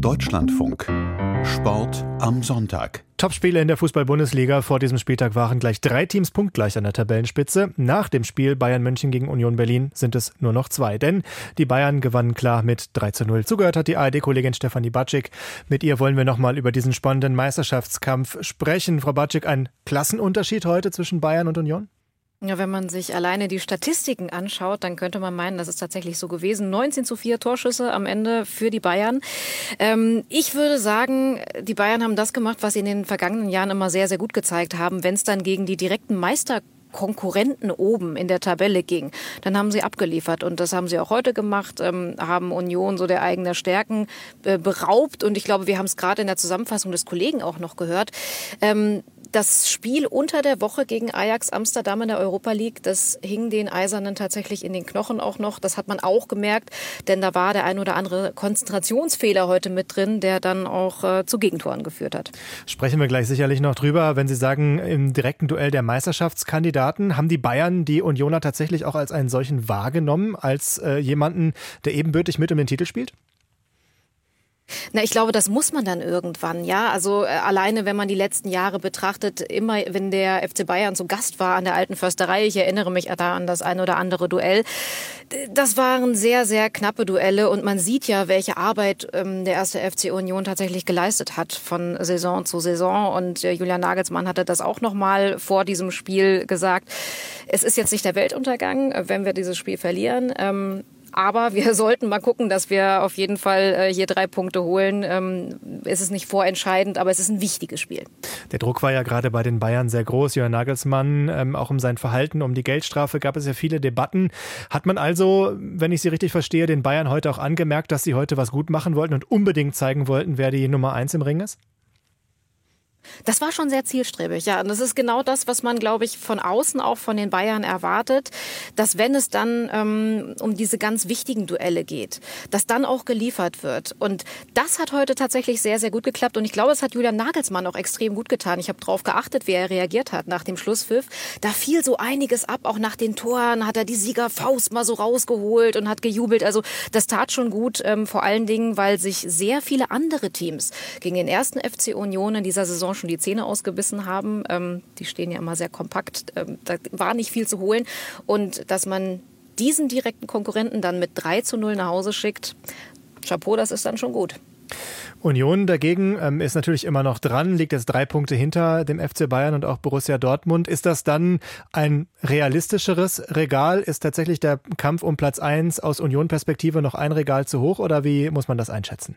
Deutschlandfunk. Sport am Sonntag. Topspiele in der Fußball-Bundesliga. Vor diesem Spieltag waren gleich drei Teams punktgleich an der Tabellenspitze. Nach dem Spiel Bayern München gegen Union Berlin sind es nur noch zwei. Denn die Bayern gewannen klar mit 3 zu 0. Zugehört hat die ARD-Kollegin Stefanie Batschik. Mit ihr wollen wir nochmal über diesen spannenden Meisterschaftskampf sprechen. Frau Batschik, ein Klassenunterschied heute zwischen Bayern und Union? Ja, wenn man sich alleine die Statistiken anschaut, dann könnte man meinen, das ist tatsächlich so gewesen. 19 zu 4 Torschüsse am Ende für die Bayern. Ähm, ich würde sagen, die Bayern haben das gemacht, was sie in den vergangenen Jahren immer sehr, sehr gut gezeigt haben. Wenn es dann gegen die direkten Meister Konkurrenten oben in der Tabelle ging, dann haben sie abgeliefert. Und das haben sie auch heute gemacht, ähm, haben Union so der eigenen Stärken äh, beraubt. Und ich glaube, wir haben es gerade in der Zusammenfassung des Kollegen auch noch gehört. Ähm, das Spiel unter der Woche gegen Ajax Amsterdam in der Europa League, das hing den Eisernen tatsächlich in den Knochen auch noch. Das hat man auch gemerkt, denn da war der ein oder andere Konzentrationsfehler heute mit drin, der dann auch äh, zu Gegentoren geführt hat. Sprechen wir gleich sicherlich noch drüber. Wenn Sie sagen, im direkten Duell der Meisterschaftskandidaten, haben die Bayern die Unioner tatsächlich auch als einen solchen wahrgenommen, als äh, jemanden, der ebenbürtig mit um den Titel spielt? Na, ich glaube, das muss man dann irgendwann, ja. Also äh, alleine, wenn man die letzten Jahre betrachtet, immer wenn der FC Bayern zu Gast war an der alten Försterei, ich erinnere mich da an das ein oder andere Duell, das waren sehr, sehr knappe Duelle und man sieht ja, welche Arbeit ähm, der erste FC Union tatsächlich geleistet hat von Saison zu Saison und äh, Julian Nagelsmann hatte das auch nochmal vor diesem Spiel gesagt. Es ist jetzt nicht der Weltuntergang, wenn wir dieses Spiel verlieren. Ähm, aber wir sollten mal gucken, dass wir auf jeden Fall äh, hier drei Punkte holen. Ähm, es ist nicht vorentscheidend, aber es ist ein wichtiges Spiel. Der Druck war ja gerade bei den Bayern sehr groß. Jörn Nagelsmann, ähm, auch um sein Verhalten, um die Geldstrafe gab es ja viele Debatten. Hat man also, wenn ich Sie richtig verstehe, den Bayern heute auch angemerkt, dass sie heute was gut machen wollten und unbedingt zeigen wollten, wer die Nummer eins im Ring ist? Das war schon sehr zielstrebig, ja. Und das ist genau das, was man, glaube ich, von außen auch von den Bayern erwartet, dass wenn es dann ähm, um diese ganz wichtigen Duelle geht, dass dann auch geliefert wird. Und das hat heute tatsächlich sehr, sehr gut geklappt. Und ich glaube, es hat Julian Nagelsmann auch extrem gut getan. Ich habe darauf geachtet, wie er reagiert hat nach dem Schlusspfiff. Da fiel so einiges ab, auch nach den Toren hat er die Siegerfaust mal so rausgeholt und hat gejubelt. Also das tat schon gut, ähm, vor allen Dingen, weil sich sehr viele andere Teams gegen den ersten FC Union in dieser Saison schon die Zähne ausgebissen haben. Ähm, die stehen ja immer sehr kompakt. Ähm, da war nicht viel zu holen. Und dass man diesen direkten Konkurrenten dann mit 3 zu 0 nach Hause schickt, Chapeau, das ist dann schon gut. Union dagegen ähm, ist natürlich immer noch dran, liegt jetzt drei Punkte hinter dem FC Bayern und auch Borussia Dortmund. Ist das dann ein realistischeres Regal? Ist tatsächlich der Kampf um Platz 1 aus Union-Perspektive noch ein Regal zu hoch oder wie muss man das einschätzen?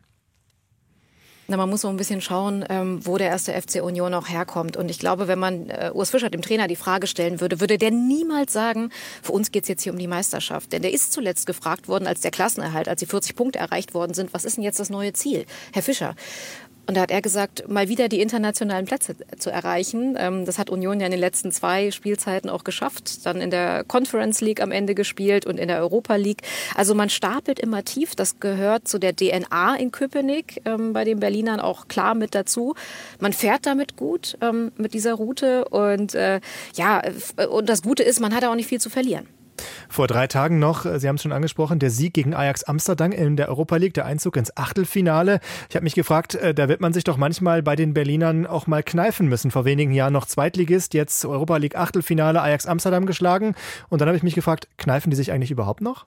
Na, man muss so ein bisschen schauen, ähm, wo der erste FC Union auch herkommt. Und ich glaube, wenn man äh, Urs Fischer, dem Trainer, die Frage stellen würde, würde der niemals sagen, für uns geht's jetzt hier um die Meisterschaft. Denn der ist zuletzt gefragt worden, als der Klassenerhalt, als die 40 Punkte erreicht worden sind, was ist denn jetzt das neue Ziel? Herr Fischer, und da hat er gesagt, mal wieder die internationalen Plätze zu erreichen. Ähm, das hat Union ja in den letzten zwei Spielzeiten auch geschafft. Dann in der Conference League am Ende gespielt und in der Europa League. Also man stapelt immer tief. Das gehört zu der DNA in Köpenick ähm, bei den Berlinern auch klar mit dazu. Man fährt damit gut ähm, mit dieser Route und äh, ja, und das Gute ist, man hat auch nicht viel zu verlieren. Vor drei Tagen noch, äh, Sie haben es schon angesprochen, der Sieg gegen Ajax Amsterdam in der Europa League, der Einzug ins Achtelfinale. Ich habe mich gefragt, äh, da wird man sich doch manchmal bei den Berlinern auch mal kneifen müssen. Vor wenigen Jahren noch Zweitligist, jetzt Europa League Achtelfinale, Ajax Amsterdam geschlagen. Und dann habe ich mich gefragt, kneifen die sich eigentlich überhaupt noch?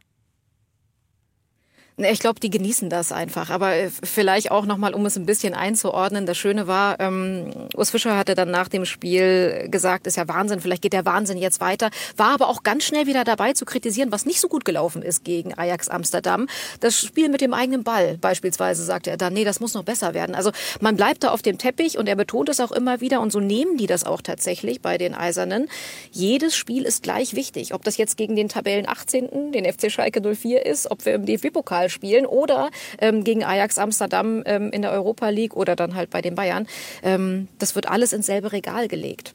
Ich glaube, die genießen das einfach. Aber äh, vielleicht auch nochmal, um es ein bisschen einzuordnen. Das Schöne war, ähm, Urs Fischer hatte dann nach dem Spiel gesagt, ist ja Wahnsinn, vielleicht geht der Wahnsinn jetzt weiter. War aber auch ganz schnell wieder dabei zu kritisieren, was nicht so gut gelaufen ist gegen Ajax Amsterdam. Das Spiel mit dem eigenen Ball beispielsweise, sagte er dann, nee, das muss noch besser werden. Also man bleibt da auf dem Teppich und er betont es auch immer wieder und so nehmen die das auch tatsächlich bei den Eisernen. Jedes Spiel ist gleich wichtig. Ob das jetzt gegen den Tabellen 18., den FC Schalke 04 ist, ob wir im DFB-Pokal spielen oder ähm, gegen Ajax Amsterdam ähm, in der Europa League oder dann halt bei den Bayern. Ähm, das wird alles ins selbe Regal gelegt.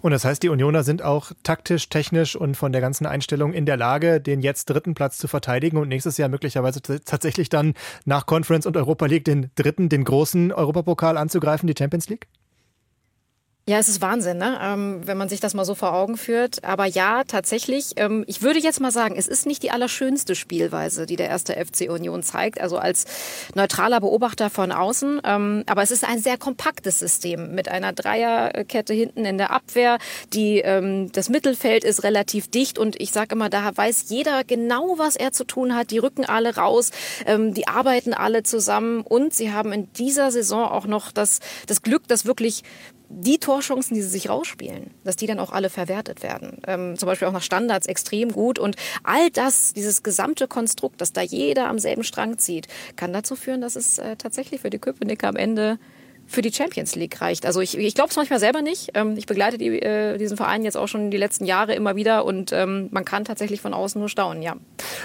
Und das heißt, die Unioner sind auch taktisch, technisch und von der ganzen Einstellung in der Lage, den jetzt dritten Platz zu verteidigen und nächstes Jahr möglicherweise tatsächlich dann nach Conference und Europa League den dritten, den großen Europapokal anzugreifen, die Champions League? Ja, es ist Wahnsinn, ne? Ähm, wenn man sich das mal so vor Augen führt. Aber ja, tatsächlich, ähm, ich würde jetzt mal sagen, es ist nicht die allerschönste Spielweise, die der erste FC Union zeigt. Also als neutraler Beobachter von außen. Ähm, aber es ist ein sehr kompaktes System mit einer Dreierkette hinten in der Abwehr. Die, ähm, das Mittelfeld ist relativ dicht und ich sage immer, da weiß jeder genau, was er zu tun hat. Die rücken alle raus, ähm, die arbeiten alle zusammen und sie haben in dieser Saison auch noch das, das Glück, dass wirklich die Torchancen, die sie sich rausspielen, dass die dann auch alle verwertet werden. Ähm, zum Beispiel auch nach Standards extrem gut. Und all das, dieses gesamte Konstrukt, dass da jeder am selben Strang zieht, kann dazu führen, dass es äh, tatsächlich für die Köpenicker am Ende für die Champions League reicht. Also ich, ich glaube es manchmal selber nicht. Ähm, ich begleite die, äh, diesen Verein jetzt auch schon die letzten Jahre immer wieder und ähm, man kann tatsächlich von außen nur staunen, ja.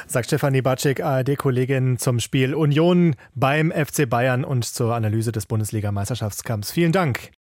Sagt Stefanie Batschik, ARD-Kollegin zum Spiel Union beim FC Bayern und zur Analyse des Bundesliga-Meisterschaftskampfs. Vielen Dank.